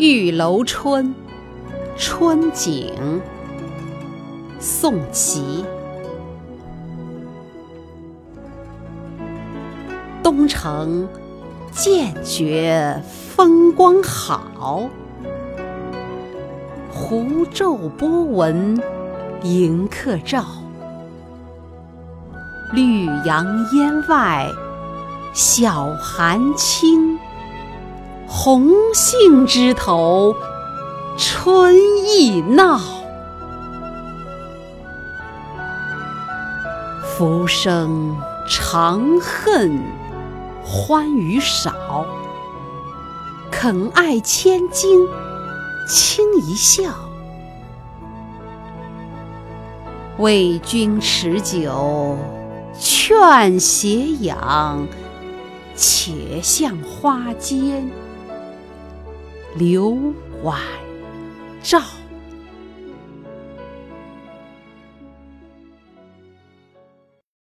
玉楼春，春景。宋琦。东城渐觉风光好，湖皱波纹迎客照。绿杨烟外晓寒轻，红杏枝头春意闹。浮生长恨欢娱少，肯爱千金轻一笑。为君持酒。劝斜阳，且向花间留晚照。